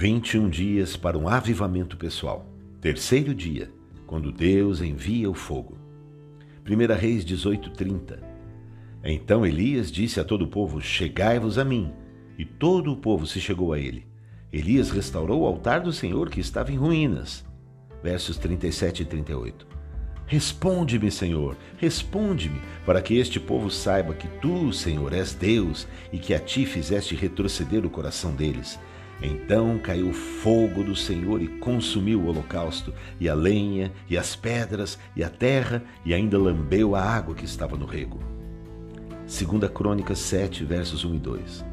21 dias para um avivamento pessoal. Terceiro dia, quando Deus envia o fogo. 1 Reis 18:30. Então Elias disse a todo o povo: Chegai-vos a mim. E todo o povo se chegou a ele. Elias restaurou o altar do Senhor que estava em ruínas. Versos 37 e 38. Responde-me, Senhor, responde-me, para que este povo saiba que tu, Senhor, és Deus e que a ti fizeste retroceder o coração deles então caiu fogo do Senhor e consumiu o holocausto, e a lenha, e as pedras, e a terra, e ainda lambeu a água que estava no rego. 2 Crônicas 7, versos 1 e 2.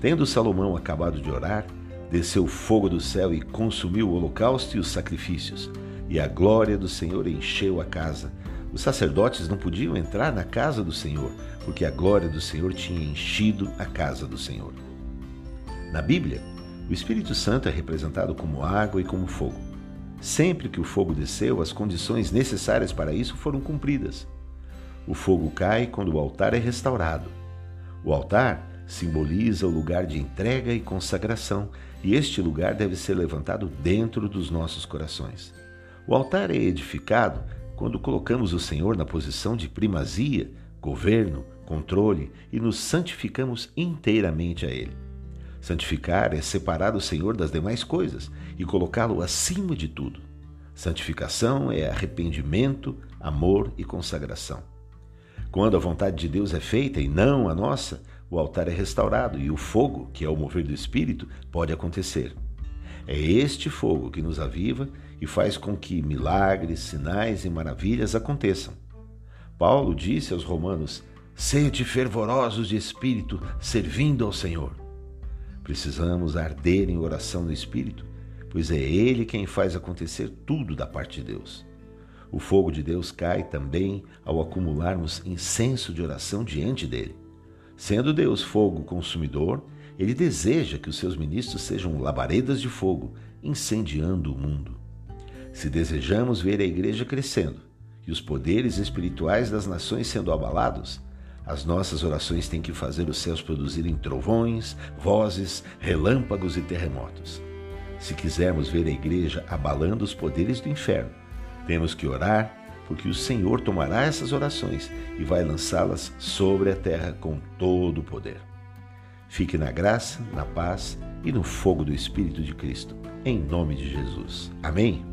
Tendo Salomão acabado de orar, desceu fogo do céu e consumiu o holocausto e os sacrifícios, e a glória do Senhor encheu a casa. Os sacerdotes não podiam entrar na casa do Senhor, porque a glória do Senhor tinha enchido a casa do Senhor. Na Bíblia, o Espírito Santo é representado como água e como fogo. Sempre que o fogo desceu, as condições necessárias para isso foram cumpridas. O fogo cai quando o altar é restaurado. O altar simboliza o lugar de entrega e consagração, e este lugar deve ser levantado dentro dos nossos corações. O altar é edificado quando colocamos o Senhor na posição de primazia, governo, controle e nos santificamos inteiramente a Ele. Santificar é separar o Senhor das demais coisas e colocá-lo acima de tudo. Santificação é arrependimento, amor e consagração. Quando a vontade de Deus é feita e não a nossa, o altar é restaurado e o fogo, que é o mover do Espírito, pode acontecer. É este fogo que nos aviva e faz com que milagres, sinais e maravilhas aconteçam. Paulo disse aos Romanos: Sede fervorosos de espírito, servindo ao Senhor. Precisamos arder em oração no Espírito, pois é Ele quem faz acontecer tudo da parte de Deus. O fogo de Deus cai também ao acumularmos incenso de oração diante dele. Sendo Deus fogo consumidor, ele deseja que os seus ministros sejam labaredas de fogo, incendiando o mundo. Se desejamos ver a igreja crescendo e os poderes espirituais das nações sendo abalados, as nossas orações têm que fazer os céus produzirem trovões, vozes, relâmpagos e terremotos. Se quisermos ver a igreja abalando os poderes do inferno, temos que orar, porque o Senhor tomará essas orações e vai lançá-las sobre a terra com todo o poder. Fique na graça, na paz e no fogo do Espírito de Cristo, em nome de Jesus. Amém?